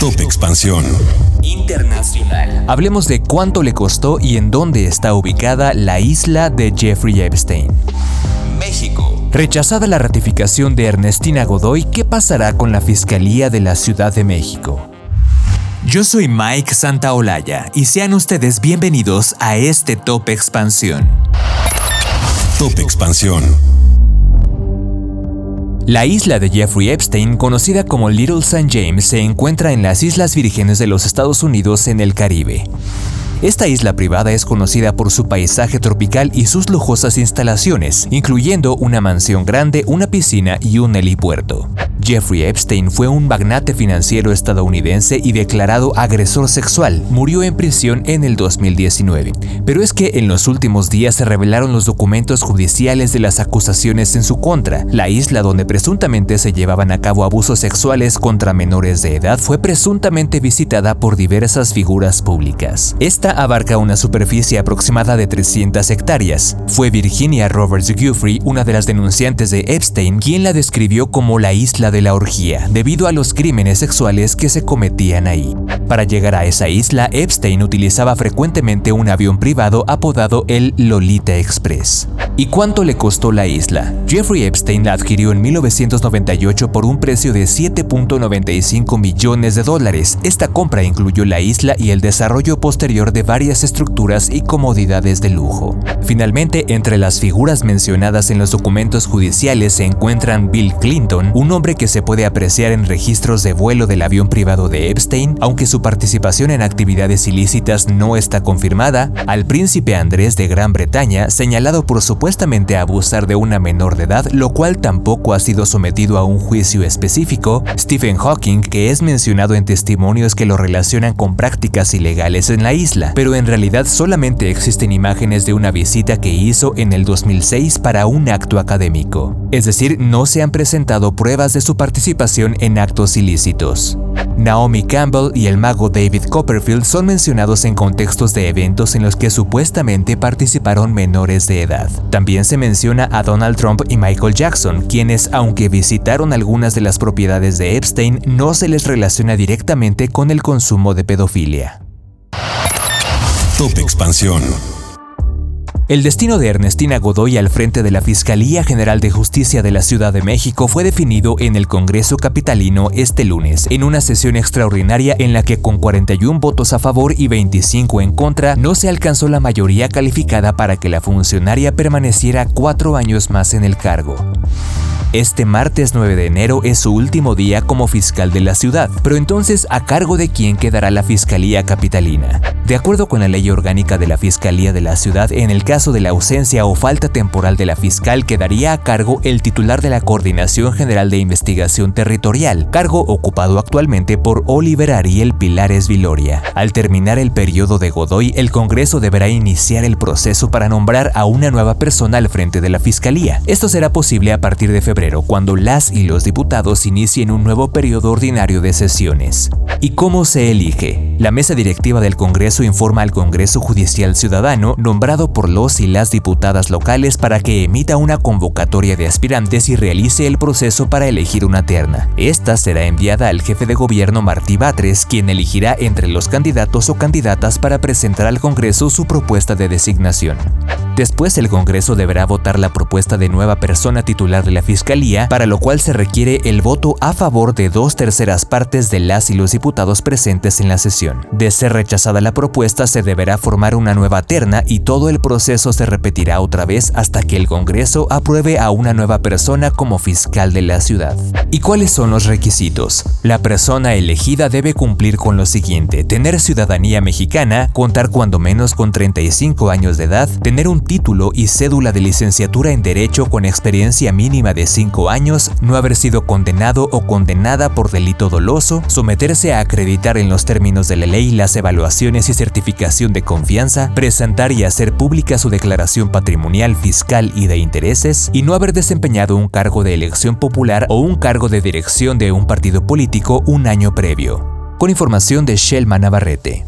Top Expansión Internacional. Hablemos de cuánto le costó y en dónde está ubicada la isla de Jeffrey Epstein. México. Rechazada la ratificación de Ernestina Godoy, ¿qué pasará con la Fiscalía de la Ciudad de México? Yo soy Mike Santaolalla y sean ustedes bienvenidos a este Top Expansión. Top Expansión. La isla de Jeffrey Epstein, conocida como Little St. James, se encuentra en las Islas Vírgenes de los Estados Unidos en el Caribe. Esta isla privada es conocida por su paisaje tropical y sus lujosas instalaciones, incluyendo una mansión grande, una piscina y un helipuerto. Jeffrey Epstein fue un magnate financiero estadounidense y declarado agresor sexual. Murió en prisión en el 2019. Pero es que en los últimos días se revelaron los documentos judiciales de las acusaciones en su contra. La isla donde presuntamente se llevaban a cabo abusos sexuales contra menores de edad fue presuntamente visitada por diversas figuras públicas. Esta abarca una superficie aproximada de 300 hectáreas. Fue Virginia Roberts Giuffre, una de las denunciantes de Epstein, quien la describió como la isla de la orgía, debido a los crímenes sexuales que se cometían ahí. Para llegar a esa isla, Epstein utilizaba frecuentemente un avión privado apodado el Lolita Express. ¿Y cuánto le costó la isla? Jeffrey Epstein la adquirió en 1998 por un precio de 7.95 millones de dólares. Esta compra incluyó la isla y el desarrollo posterior de varias estructuras y comodidades de lujo. Finalmente, entre las figuras mencionadas en los documentos judiciales se encuentran Bill Clinton, un hombre que se puede apreciar en registros de vuelo del avión privado de Epstein, aunque su participación en actividades ilícitas no está confirmada, al príncipe Andrés de Gran Bretaña, señalado por supuestamente abusar de una menor de edad, lo cual tampoco ha sido sometido a un juicio específico, Stephen Hawking, que es mencionado en testimonios que lo relacionan con prácticas ilegales en la isla, pero en realidad solamente existen imágenes de una visita que hizo en el 2006 para un acto académico. Es decir, no se han presentado pruebas de su participación en actos ilícitos. Naomi Campbell y el mago David Copperfield son mencionados en contextos de eventos en los que supuestamente participaron menores de edad. También se menciona a Donald Trump y Michael Jackson, quienes, aunque visitaron algunas de las propiedades de Epstein, no se les relaciona directamente con el consumo de pedofilia. Top Expansión. El destino de Ernestina Godoy al frente de la Fiscalía General de Justicia de la Ciudad de México fue definido en el Congreso Capitalino este lunes, en una sesión extraordinaria en la que con 41 votos a favor y 25 en contra no se alcanzó la mayoría calificada para que la funcionaria permaneciera cuatro años más en el cargo. Este martes 9 de enero es su último día como fiscal de la ciudad, pero entonces ¿a cargo de quién quedará la Fiscalía Capitalina? De acuerdo con la ley orgánica de la Fiscalía de la ciudad, en el caso de la ausencia o falta temporal de la fiscal quedaría a cargo el titular de la Coordinación General de Investigación Territorial, cargo ocupado actualmente por Oliver Ariel Pilares Viloria. Al terminar el periodo de Godoy, el Congreso deberá iniciar el proceso para nombrar a una nueva persona al frente de la Fiscalía. Esto será posible a partir de febrero cuando las y los diputados inicien un nuevo periodo ordinario de sesiones. ¿Y cómo se elige? La mesa directiva del Congreso informa al Congreso Judicial Ciudadano, nombrado por los y las diputadas locales para que emita una convocatoria de aspirantes y realice el proceso para elegir una terna. Esta será enviada al jefe de gobierno Martí Batres, quien elegirá entre los candidatos o candidatas para presentar al Congreso su propuesta de designación. Después el Congreso deberá votar la propuesta de nueva persona titular de la Fiscalía, para lo cual se requiere el voto a favor de dos terceras partes de las y los diputados presentes en la sesión. De ser rechazada la propuesta, se deberá formar una nueva terna y todo el proceso se repetirá otra vez hasta que el Congreso apruebe a una nueva persona como fiscal de la ciudad. ¿Y cuáles son los requisitos? La persona elegida debe cumplir con lo siguiente, tener ciudadanía mexicana, contar cuando menos con 35 años de edad, tener un título y cédula de licenciatura en Derecho con experiencia mínima de 5 años, no haber sido condenado o condenada por delito doloso, someterse a acreditar en los términos de la ley las evaluaciones y certificación de confianza, presentar y hacer pública su declaración patrimonial, fiscal y de intereses, y no haber desempeñado un cargo de elección popular o un cargo de dirección de un partido político un año previo. Con información de Shelma Navarrete.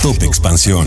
Top Expansión.